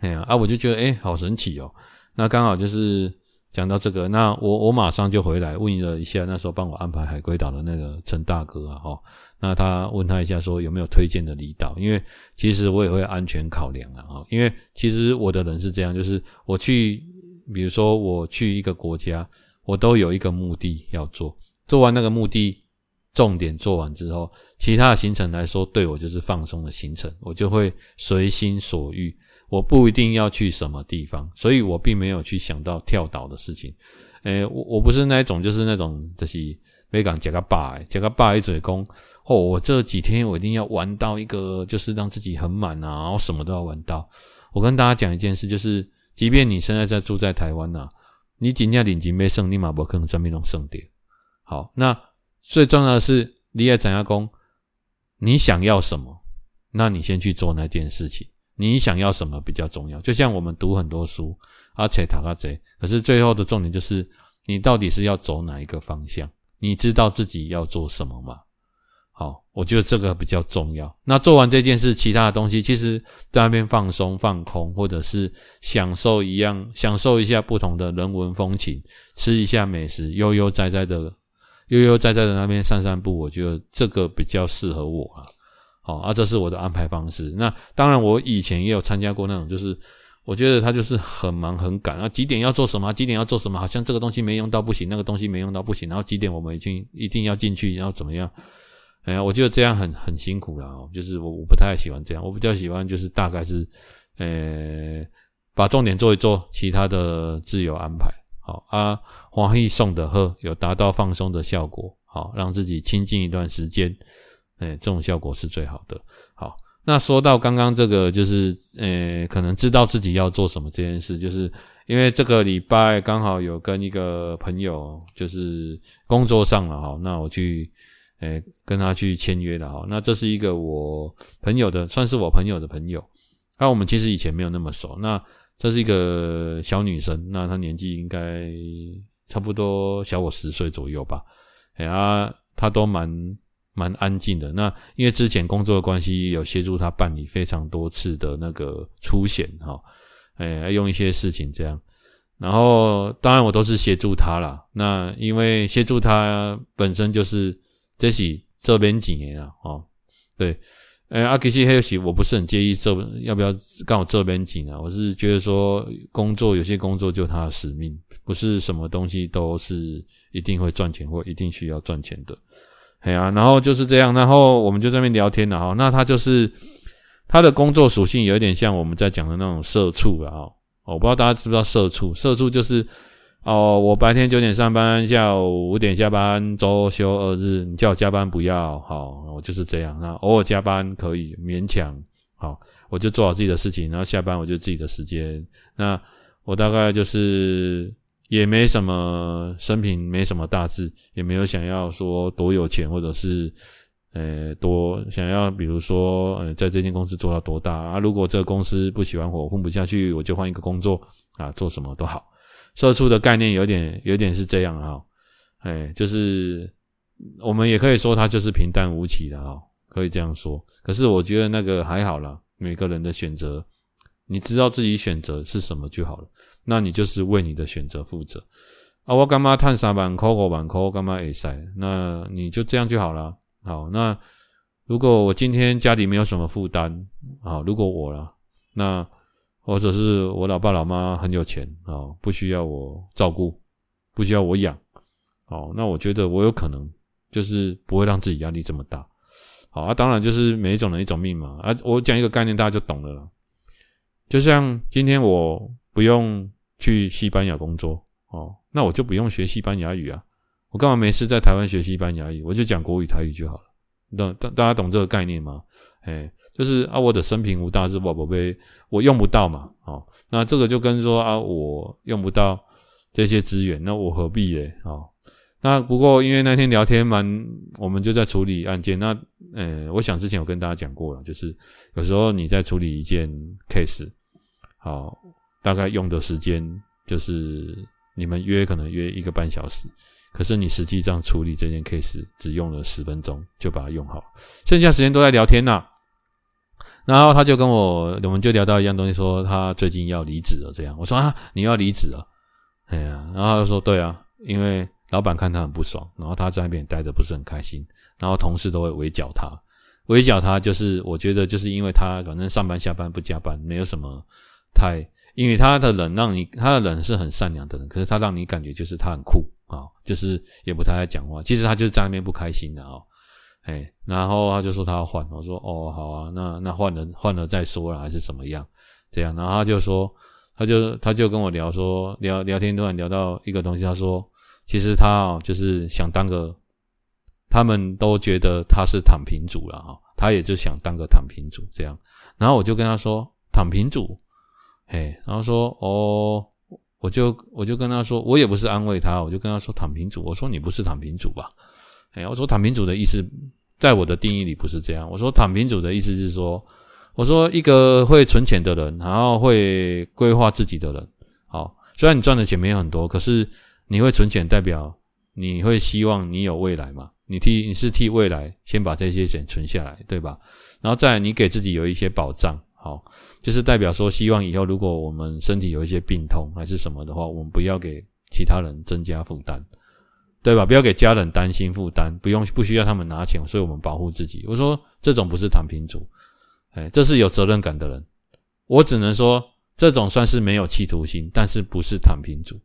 哎呀，啊，我就觉得哎，好神奇哦。那刚好就是讲到这个，那我我马上就回来问了一下，那时候帮我安排海龟岛的那个陈大哥啊，哦，那他问他一下说有没有推荐的离岛，因为其实我也会安全考量啊，哦，因为其实我的人是这样，就是我去。比如说我去一个国家，我都有一个目的要做，做完那个目的重点做完之后，其他的行程来说对我就是放松的行程，我就会随心所欲，我不一定要去什么地方，所以我并没有去想到跳岛的事情。诶，我我不是那种就是那种就是没讲加个爸，加个爸一嘴功哦，我这几天我一定要玩到一个就是让自己很满啊，然后什么都要玩到。我跟大家讲一件事，就是。即便你现在在住在台湾呐，你尽量领金没胜，你马不可能证明能胜点。好，那最重要的是你要怎样讲？你想要什么？那你先去做那件事情。你想要什么比较重要？就像我们读很多书，而且读啊贼，可是最后的重点就是你到底是要走哪一个方向？你知道自己要做什么吗？好，我觉得这个比较重要。那做完这件事，其他的东西，其实在那边放松、放空，或者是享受一样，享受一下不同的人文风情，吃一下美食，悠悠哉哉的，悠悠哉哉的那边散散步。我觉得这个比较适合我啊。好，啊，这是我的安排方式。那当然，我以前也有参加过那种，就是我觉得他就是很忙很赶啊，几点要做什么，几点要做什么，好像这个东西没用到不行，那个东西没用到不行，然后几点我们已经一定要进去，然后怎么样？哎呀，我觉得这样很很辛苦了哦，就是我我不太喜欢这样，我比较喜欢就是大概是，呃，把重点做一做，其他的自由安排。好啊，欢喜送的喝有达到放松的效果，好让自己清静一段时间，哎，这种效果是最好的。好，那说到刚刚这个，就是呃，可能知道自己要做什么这件事，就是因为这个礼拜刚好有跟一个朋友就是工作上了哈，那我去。诶，跟他去签约了哈。那这是一个我朋友的，算是我朋友的朋友。那我们其实以前没有那么熟。那这是一个小女生，那她年纪应该差不多小我十岁左右吧。哎呀，她都蛮蛮安静的。那因为之前工作的关系，有协助她办理非常多次的那个出险哈。诶，用一些事情这样。然后当然我都是协助她啦。那因为协助她本身就是。这是这边几年啊，哦，对，呃，阿其实还有些我不是很介意这要不要刚好这边几年，我是觉得说工作有些工作就他的使命，不是什么东西都是一定会赚钱或一定需要赚钱的，哎呀，然后就是这样，然后我们就在那边聊天了哈，那他就是他的工作属性有一点像我们在讲的那种社畜啊，哦，我不知道大家知不知道社畜，社畜就是。哦，我白天九点上班，下午五点下班，周休二日，你叫我加班不要，好，我就是这样。那偶尔加班可以勉强，好，我就做好自己的事情，然后下班我就自己的时间。那我大概就是也没什么生平，没什么大志，也没有想要说多有钱，或者是呃多想要，比如说呃在这间公司做到多大啊。如果这个公司不喜欢我，混不下去，我就换一个工作啊，做什么都好。社畜的概念有点，有点是这样哈，哎，就是我们也可以说它就是平淡无奇的哈，可以这样说。可是我觉得那个还好啦，每个人的选择，你知道自己选择是什么就好了，那你就是为你的选择负责。啊，我干嘛叹三万块五万块，干嘛会塞？那你就这样就好了。好，那如果我今天家里没有什么负担，好，如果我了，那。或者是我老爸老妈很有钱啊，不需要我照顾，不需要我养，哦，那我觉得我有可能就是不会让自己压力这么大，好啊，当然就是每一种人一种命嘛，啊，我讲一个概念大家就懂了啦，就像今天我不用去西班牙工作哦，那我就不用学西班牙语啊，我干嘛没事在台湾学西班牙语，我就讲国语台语就好了，懂大大家懂这个概念吗？哎。就是啊，我的生平无大志，宝宝贝，我用不到嘛，哦，那这个就跟说啊，我用不到这些资源，那我何必嘞？哦，那不过因为那天聊天蛮，我们就在处理案件，那呃，我想之前有跟大家讲过了，就是有时候你在处理一件 case，好，大概用的时间就是你们约可能约一个半小时，可是你实际上处理这件 case 只用了十分钟就把它用好，剩下时间都在聊天呐。然后他就跟我，我们就聊到一样东西，说他最近要离职了。这样，我说啊，你要离职了？哎呀，然后他就说对啊，因为老板看他很不爽，然后他在那边待着不是很开心，然后同事都会围剿他，围剿他就是我觉得就是因为他反正上班下班不加班，没有什么太，因为他的人让你，他的人是很善良的人，可是他让你感觉就是他很酷啊，就是也不太爱讲话，其实他就是在那边不开心的啊。哎，然后他就说他要换，我说哦好啊，那那换了换了再说了，还是怎么样？这样，然后他就说，他就他就跟我聊说聊聊天，突然聊到一个东西，他说其实他哦就是想当个，他们都觉得他是躺平主了哈，他也就想当个躺平主这样，然后我就跟他说躺平主，哎，然后说哦，我就我就跟他说，我也不是安慰他，我就跟他说躺平主，我说你不是躺平主吧？哎，我说躺平族的意思，在我的定义里不是这样。我说躺平族的意思是说，我说一个会存钱的人，然后会规划自己的人。好，虽然你赚的钱没有很多，可是你会存钱，代表你会希望你有未来嘛？你替你是替未来先把这些钱存下来，对吧？然后再你给自己有一些保障。好，就是代表说，希望以后如果我们身体有一些病痛还是什么的话，我们不要给其他人增加负担，对吧？不要给家人担心负担，不用不需要他们拿钱，所以我们保护自己。我说这种不是躺平族，哎，这是有责任感的人。我只能说这种算是没有企图心，但是不是躺平族。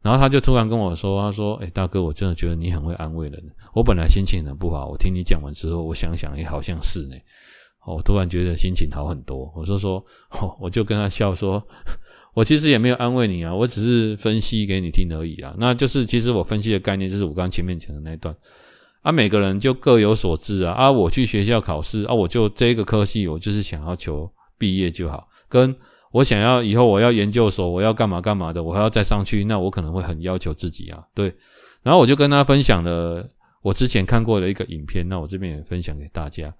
然后他就突然跟我说：“他说，哎，大哥，我真的觉得你很会安慰人。我本来心情很不好，我听你讲完之后，我想想，也好像是呢。”我突然觉得心情好很多，我就说，说，我就跟他笑说，我其实也没有安慰你啊，我只是分析给你听而已啊。那就是其实我分析的概念就是我刚刚前面讲的那一段啊，每个人就各有所知啊。啊，我去学校考试啊，我就这个科系，我就是想要求毕业就好。跟我想要以后我要研究所，我要干嘛干嘛的，我还要再上去，那我可能会很要求自己啊。对，然后我就跟他分享了。我之前看过的一个影片，那我这边也分享给大家。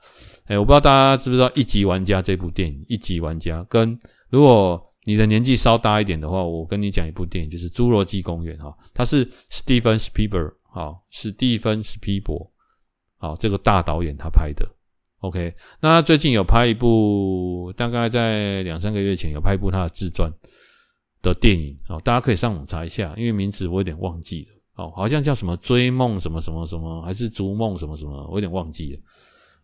哎，我不知道大家知不知道《一级玩家》这部电影，《一级玩家》跟如果你的年纪稍大一点的话，我跟你讲一部电影，就是《侏罗纪公园》哈，它是史蒂芬·史皮伯，哈，史蒂芬·史皮伯，好，这个大导演他拍的。OK，那他最近有拍一部，大概在两三个月前有拍一部他的自传的电影，好，大家可以上网查一下，因为名字我有点忘记了。哦，好像叫什么追梦什么什么什么，还是逐梦什么什么，我有点忘记了。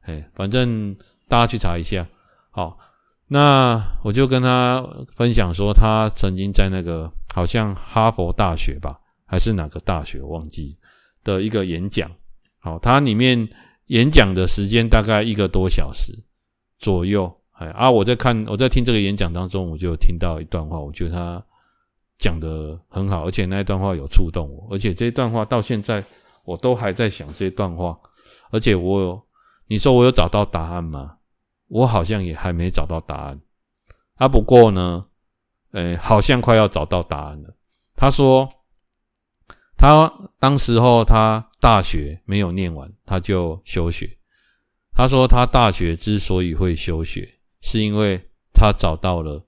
哎，反正大家去查一下。好，那我就跟他分享说，他曾经在那个好像哈佛大学吧，还是哪个大学忘记的一个演讲。好，他里面演讲的时间大概一个多小时左右。哎啊，我在看我在听这个演讲当中，我就听到一段话，我觉得他。讲得很好，而且那一段话有触动我，而且这一段话到现在我都还在想这段话，而且我有，你说我有找到答案吗？我好像也还没找到答案。啊，不过呢，诶，好像快要找到答案了。他说，他当时候他大学没有念完，他就休学。他说他大学之所以会休学，是因为他找到了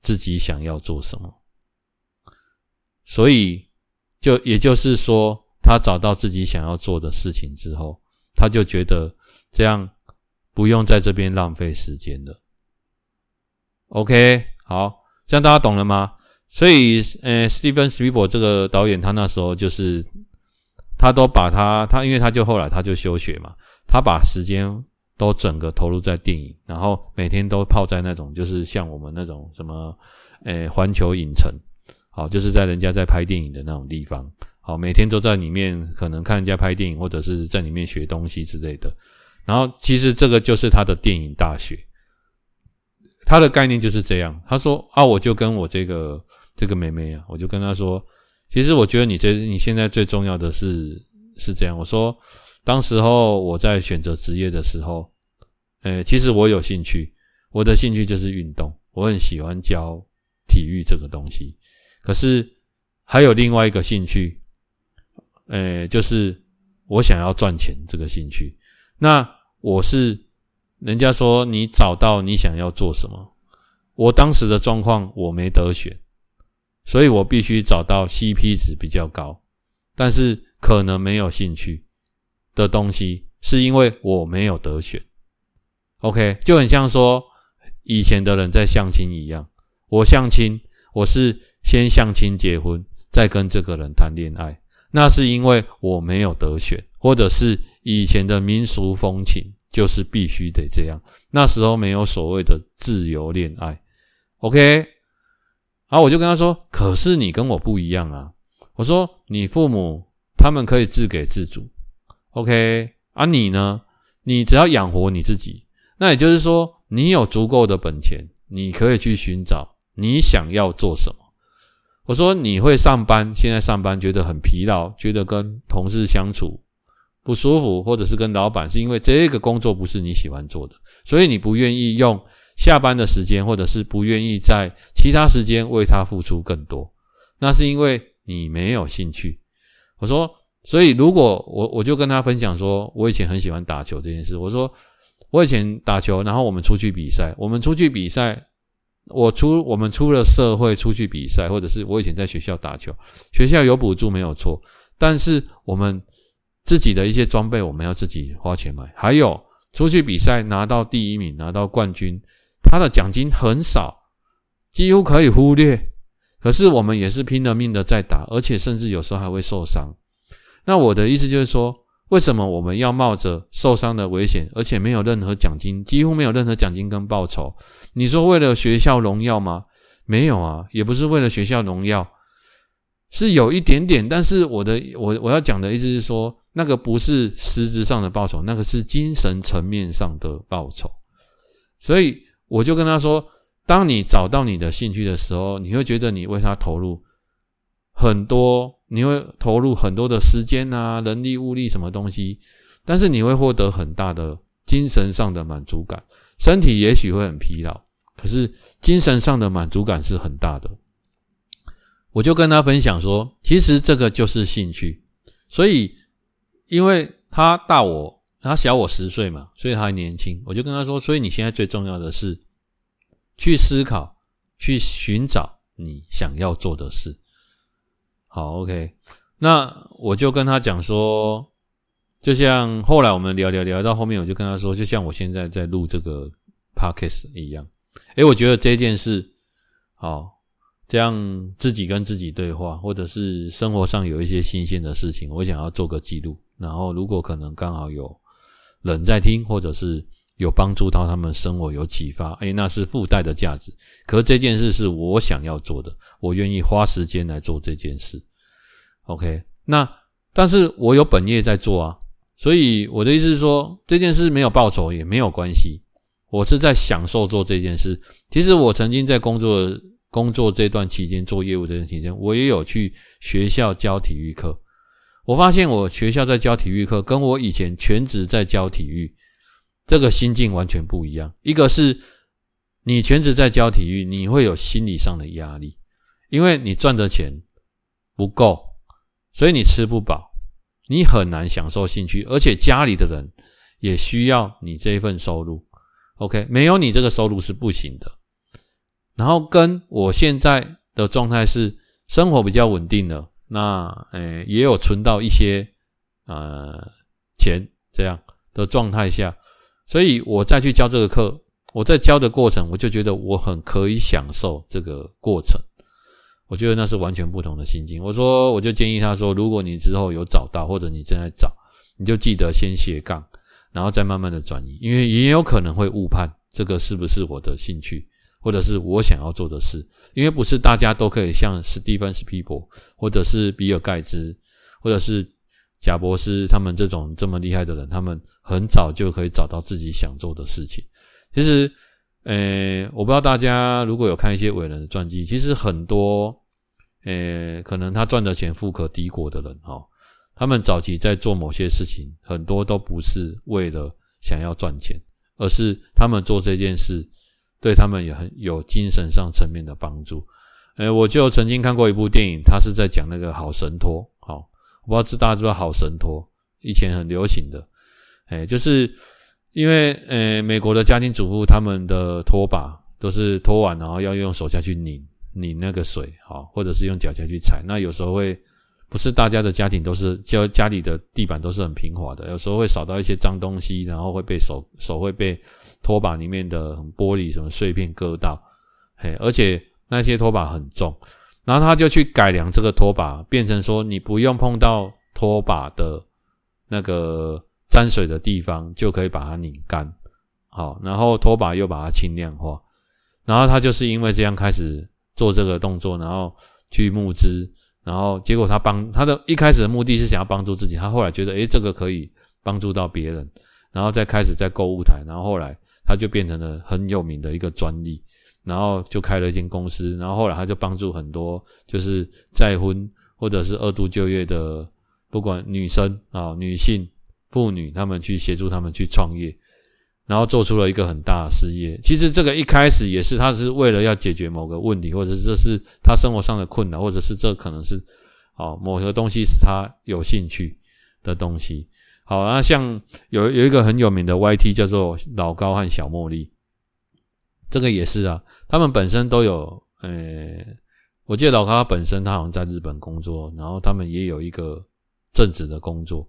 自己想要做什么。所以，就也就是说，他找到自己想要做的事情之后，他就觉得这样不用在这边浪费时间了。OK，好，这样大家懂了吗？所以，呃，史蒂芬·史皮伯这个导演，他那时候就是，他都把他他，因为他就后来他就休学嘛，他把时间都整个投入在电影，然后每天都泡在那种就是像我们那种什么，呃，环球影城。好，就是在人家在拍电影的那种地方，好，每天都在里面，可能看人家拍电影，或者是在里面学东西之类的。然后，其实这个就是他的电影大学，他的概念就是这样。他说：“啊，我就跟我这个这个妹妹啊，我就跟她说，其实我觉得你这你现在最重要的是是这样。我说，当时候我在选择职业的时候，诶，其实我有兴趣，我的兴趣就是运动，我很喜欢教体育这个东西。”可是还有另外一个兴趣，呃，就是我想要赚钱这个兴趣。那我是人家说你找到你想要做什么，我当时的状况我没得选，所以我必须找到 CP 值比较高，但是可能没有兴趣的东西，是因为我没有得选。OK，就很像说以前的人在相亲一样，我相亲。我是先相亲结婚，再跟这个人谈恋爱，那是因为我没有得选，或者是以前的民俗风情就是必须得这样。那时候没有所谓的自由恋爱，OK？然后我就跟他说：“可是你跟我不一样啊！”我说：“你父母他们可以自给自足，OK？啊，你呢？你只要养活你自己，那也就是说，你有足够的本钱，你可以去寻找。”你想要做什么？我说你会上班，现在上班觉得很疲劳，觉得跟同事相处不舒服，或者是跟老板，是因为这个工作不是你喜欢做的，所以你不愿意用下班的时间，或者是不愿意在其他时间为他付出更多，那是因为你没有兴趣。我说，所以如果我我就跟他分享说，我以前很喜欢打球这件事。我说，我以前打球，然后我们出去比赛，我们出去比赛，我出我们出了社会出去比赛，或者是我以前在学校打球，学校有补助没有错，但是我们自己的一些装备我们要自己花钱买，还有。出去比赛拿到第一名，拿到冠军，他的奖金很少，几乎可以忽略。可是我们也是拼了命的在打，而且甚至有时候还会受伤。那我的意思就是说，为什么我们要冒着受伤的危险，而且没有任何奖金，几乎没有任何奖金跟报酬？你说为了学校荣耀吗？没有啊，也不是为了学校荣耀，是有一点点。但是我的我我要讲的意思是说。那个不是实质上的报酬，那个是精神层面上的报酬。所以我就跟他说：当你找到你的兴趣的时候，你会觉得你为他投入很多，你会投入很多的时间啊、人力、物力什么东西，但是你会获得很大的精神上的满足感。身体也许会很疲劳，可是精神上的满足感是很大的。我就跟他分享说：其实这个就是兴趣，所以。因为他大我，他小我十岁嘛，所以他还年轻。我就跟他说，所以你现在最重要的是去思考，去寻找你想要做的事。好，OK。那我就跟他讲说，就像后来我们聊聊聊到后面，我就跟他说，就像我现在在录这个 Podcast 一样。诶，我觉得这件事，好。这样自己跟自己对话，或者是生活上有一些新鲜的事情，我想要做个记录。然后，如果可能刚好有人在听，或者是有帮助到他们生活有启发，诶，那是附带的价值。可是这件事是我想要做的，我愿意花时间来做这件事。OK，那但是我有本业在做啊，所以我的意思是说，这件事没有报酬也没有关系，我是在享受做这件事。其实我曾经在工作。工作这段期间，做业务这段期间，我也有去学校教体育课。我发现我学校在教体育课，跟我以前全职在教体育，这个心境完全不一样。一个是你全职在教体育，你会有心理上的压力，因为你赚的钱不够，所以你吃不饱，你很难享受兴趣，而且家里的人也需要你这一份收入。OK，没有你这个收入是不行的。然后跟我现在的状态是生活比较稳定了，那诶也有存到一些呃钱这样的状态下，所以我再去教这个课，我在教的过程，我就觉得我很可以享受这个过程，我觉得那是完全不同的心境。我说，我就建议他说，如果你之后有找到，或者你正在找，你就记得先斜杠，然后再慢慢的转移，因为也有可能会误判这个是不是我的兴趣。或者是我想要做的事，因为不是大家都可以像史蒂芬·史皮博，或者是比尔·盖茨，或者是贾伯斯他们这种这么厉害的人，他们很早就可以找到自己想做的事情。其实，呃，我不知道大家如果有看一些伟人的传记，其实很多，呃，可能他赚的钱富可敌国的人，哈，他们早期在做某些事情，很多都不是为了想要赚钱，而是他们做这件事。对他们也很有精神上层面的帮助。诶，我就曾经看过一部电影，他是在讲那个好神拖。好，我不知道大家知不知道好神拖，以前很流行的。诶，就是因为诶，美国的家庭主妇他们的拖把都是拖完，然后要用手下去拧拧那个水，好，或者是用脚下去踩。那有时候会不是大家的家庭都是家家里的地板都是很平滑的，有时候会扫到一些脏东西，然后会被手手会被。拖把里面的玻璃什么碎片割到，嘿，而且那些拖把很重，然后他就去改良这个拖把，变成说你不用碰到拖把的那个沾水的地方，就可以把它拧干，好，然后拖把又把它轻量化，然后他就是因为这样开始做这个动作，然后去募资，然后结果他帮他的一开始的目的是想要帮助自己，他后来觉得诶，这个可以帮助到别人，然后再开始在购物台，然后后来。他就变成了很有名的一个专利，然后就开了一间公司，然后后来他就帮助很多就是再婚或者是二度就业的，不管女生啊、女性妇女，他们去协助他们去创业，然后做出了一个很大的事业。其实这个一开始也是他是为了要解决某个问题，或者是这是他生活上的困难，或者是这可能是哦某个东西是他有兴趣的东西。好，那像有有一个很有名的 YT 叫做老高和小茉莉，这个也是啊，他们本身都有呃，我记得老高他本身他好像在日本工作，然后他们也有一个正职的工作。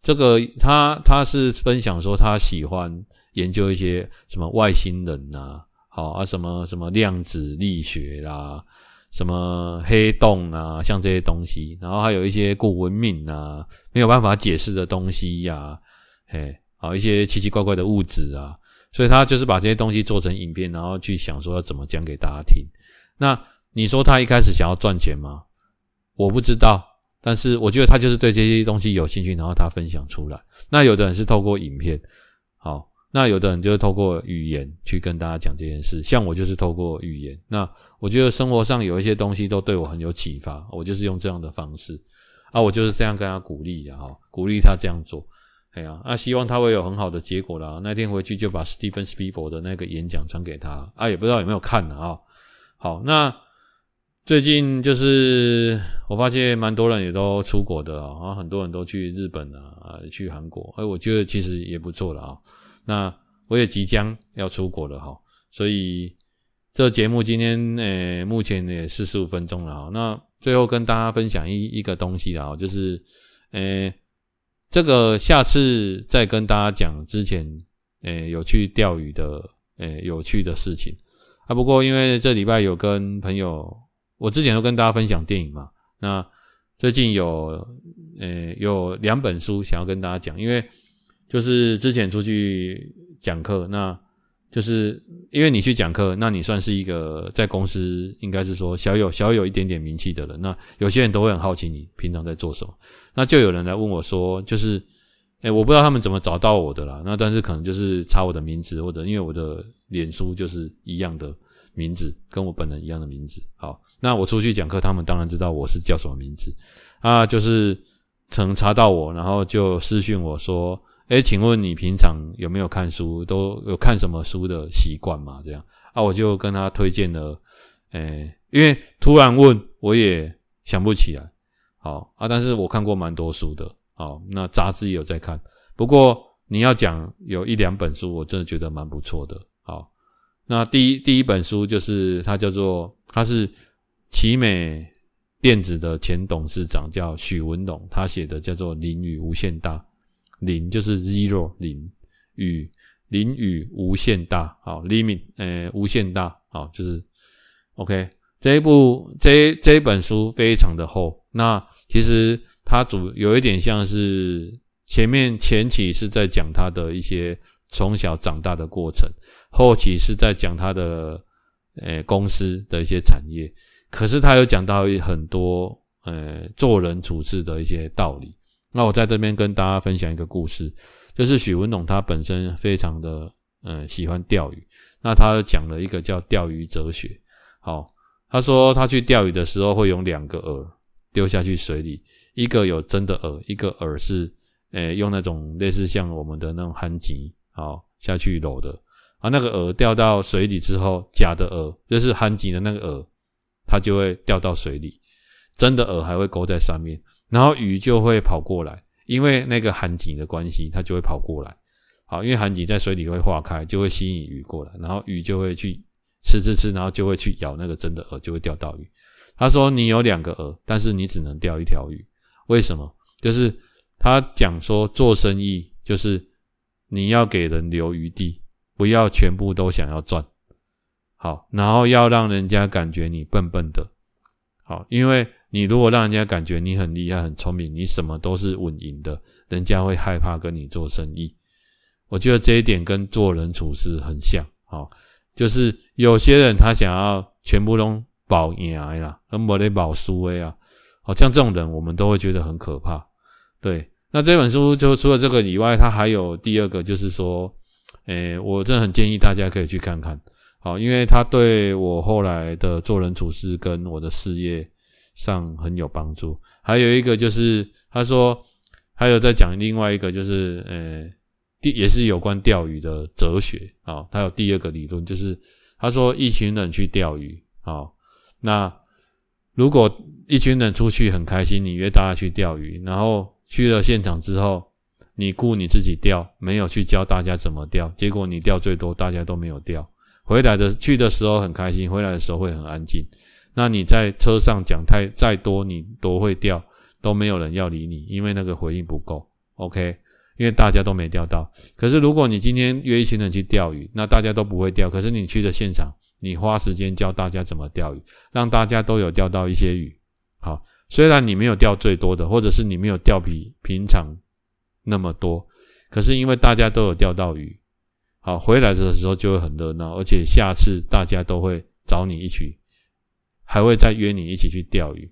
这个他他是分享说他喜欢研究一些什么外星人呐、好啊什么什么量子力学啦、什么黑洞啊，像这些东西，然后还有一些古文明啊没有办法解释的东西呀、啊，嘿，好一些奇奇怪怪的物质啊，所以他就是把这些东西做成影片，然后去想说要怎么讲给大家听。那你说他一开始想要赚钱吗？我不知道。但是我觉得他就是对这些东西有兴趣，然后他分享出来。那有的人是透过影片，好，那有的人就是透过语言去跟大家讲这件事。像我就是透过语言。那我觉得生活上有一些东西都对我很有启发，我就是用这样的方式啊，我就是这样跟他鼓励的哈，鼓励他这样做。哎呀，那希望他会有很好的结果啦。那天回去就把 Steven s p i e l 的那个演讲传给他啊，也不知道有没有看啊。好，那。最近就是我发现蛮多人也都出国的啊，很多人都去日本啊，去韩国，哎，我觉得其实也不错了啊。那我也即将要出国了哈，所以这节目今天诶，目前也四十五分钟了啊。那最后跟大家分享一一个东西啊，就是诶，这个下次再跟大家讲之前诶有去钓鱼的诶有趣的事情啊。不过因为这礼拜有跟朋友。我之前都跟大家分享电影嘛，那最近有呃有两本书想要跟大家讲，因为就是之前出去讲课，那就是因为你去讲课，那你算是一个在公司应该是说小有小有一点点名气的人，那有些人都会很好奇你平常在做什么，那就有人来问我说，就是哎我不知道他们怎么找到我的啦，那但是可能就是查我的名字或者因为我的脸书就是一样的。名字跟我本人一样的名字，好，那我出去讲课，他们当然知道我是叫什么名字啊，就是曾查到我，然后就私讯我说，诶，请问你平常有没有看书，都有看什么书的习惯吗？这样。啊，我就跟他推荐了，诶，因为突然问，我也想不起来，好啊，但是我看过蛮多书的，好，那杂志也有在看，不过你要讲有一两本书，我真的觉得蛮不错的，好。那第一第一本书就是它叫做，它是奇美电子的前董事长叫许文龙，他写的叫做《林与无限大》，零就是 zero 零与零与无限大，好 limit 呃无限大，好就是 OK 这一部这这一本书非常的厚，那其实它主有一点像是前面前期是在讲他的一些。从小长大的过程，后期是在讲他的呃、公司的一些产业，可是他有讲到很多呃、做人处事的一些道理。那我在这边跟大家分享一个故事，就是许文龙他本身非常的嗯喜欢钓鱼，那他讲了一个叫钓鱼哲学。好，他说他去钓鱼的时候会用两个饵丢下去水里，一个有真的饵，一个饵是诶、用那种类似像我们的那种旱金。好下去搂的啊，那个饵掉到水里之后，假的饵就是含紧的那个饵，它就会掉到水里，真的饵还会勾在上面，然后鱼就会跑过来，因为那个含紧的关系，它就会跑过来。好，因为含紧在水里会化开，就会吸引鱼过来，然后鱼就会去吃吃吃，然后就会去咬那个真的饵，就会钓到鱼。他说：“你有两个饵，但是你只能钓一条鱼，为什么？就是他讲说做生意就是。”你要给人留余地，不要全部都想要赚，好，然后要让人家感觉你笨笨的，好，因为你如果让人家感觉你很厉害、很聪明，你什么都是稳赢的，人家会害怕跟你做生意。我觉得这一点跟做人处事很像，好，就是有些人他想要全部都保赢啦，跟没得保输的啊，好像这种人我们都会觉得很可怕，对。那这本书就除了这个以外，它还有第二个，就是说，诶、我真的很建议大家可以去看看，好，因为它对我后来的做人处事跟我的事业上很有帮助。还有一个就是，他说还有在讲另外一个，就是，诶、欸，第也是有关钓鱼的哲学啊。他有第二个理论，就是他说一群人去钓鱼啊，那如果一群人出去很开心，你约大家去钓鱼，然后去了现场之后，你顾你自己钓，没有去教大家怎么钓，结果你钓最多，大家都没有钓。回来的去的时候很开心，回来的时候会很安静。那你在车上讲太再多，你多会钓，都没有人要理你，因为那个回应不够。OK，因为大家都没钓到。可是如果你今天约一群人去钓鱼，那大家都不会钓，可是你去的现场，你花时间教大家怎么钓鱼，让大家都有钓到一些鱼。好，虽然你没有钓最多的，或者是你没有钓比平常那么多，可是因为大家都有钓到鱼。好，回来的时候就会很热闹，而且下次大家都会找你一起，还会再约你一起去钓鱼。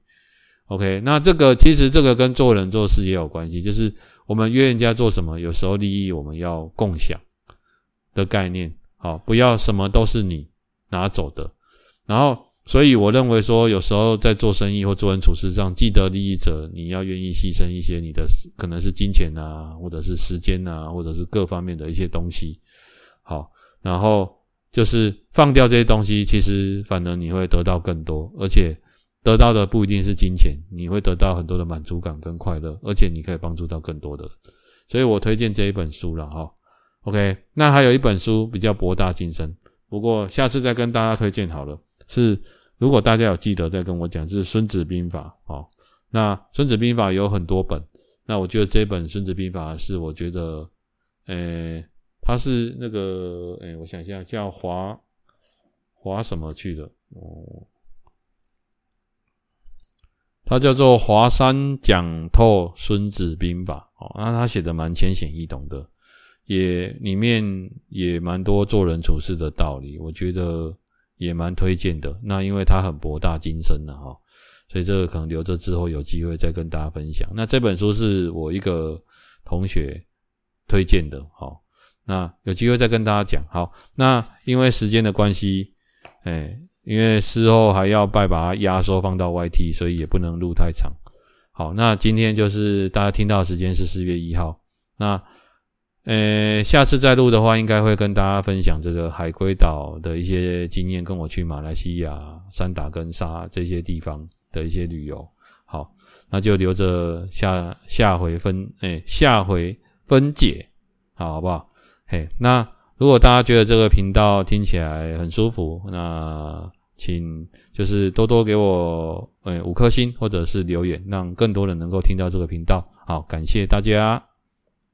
OK，那这个其实这个跟做人做事也有关系，就是我们约人家做什么，有时候利益我们要共享的概念。好，不要什么都是你拿走的。然后，所以我认为说，有时候在做生意或做人处事上，既得利益者，你要愿意牺牲一些你的可能是金钱啊，或者是时间啊，或者是各方面的一些东西。好，然后就是放掉这些东西，其实反而你会得到更多，而且得到的不一定是金钱，你会得到很多的满足感跟快乐，而且你可以帮助到更多的人，所以我推荐这一本书了哈。OK，那还有一本书比较博大精深，不过下次再跟大家推荐好了。是如果大家有记得再跟我讲，是《孙子兵法》哦。那《孙子兵法》有很多本，那我觉得这本《孙子兵法》是我觉得，诶。他是那个，哎、我想一下，叫华华什么去的哦？他叫做华山讲透孙子兵法哦。那他写的蛮浅显易懂的，也里面也蛮多做人处事的道理，我觉得也蛮推荐的。那因为他很博大精深的哈，所以这个可能留着之后有机会再跟大家分享。那这本书是我一个同学推荐的，哈。那有机会再跟大家讲。好，那因为时间的关系，哎，因为事后还要拜把它压缩放到 YT，所以也不能录太长。好，那今天就是大家听到时间是四月一号。那，呃，下次再录的话，应该会跟大家分享这个海龟岛的一些经验，跟我去马来西亚三打跟沙这些地方的一些旅游。好，那就留着下下回分，哎，下回分解，好，好不好？嘿，那如果大家觉得这个频道听起来很舒服，那请就是多多给我呃五颗星或者是留言，让更多人能够听到这个频道。好，感谢大家。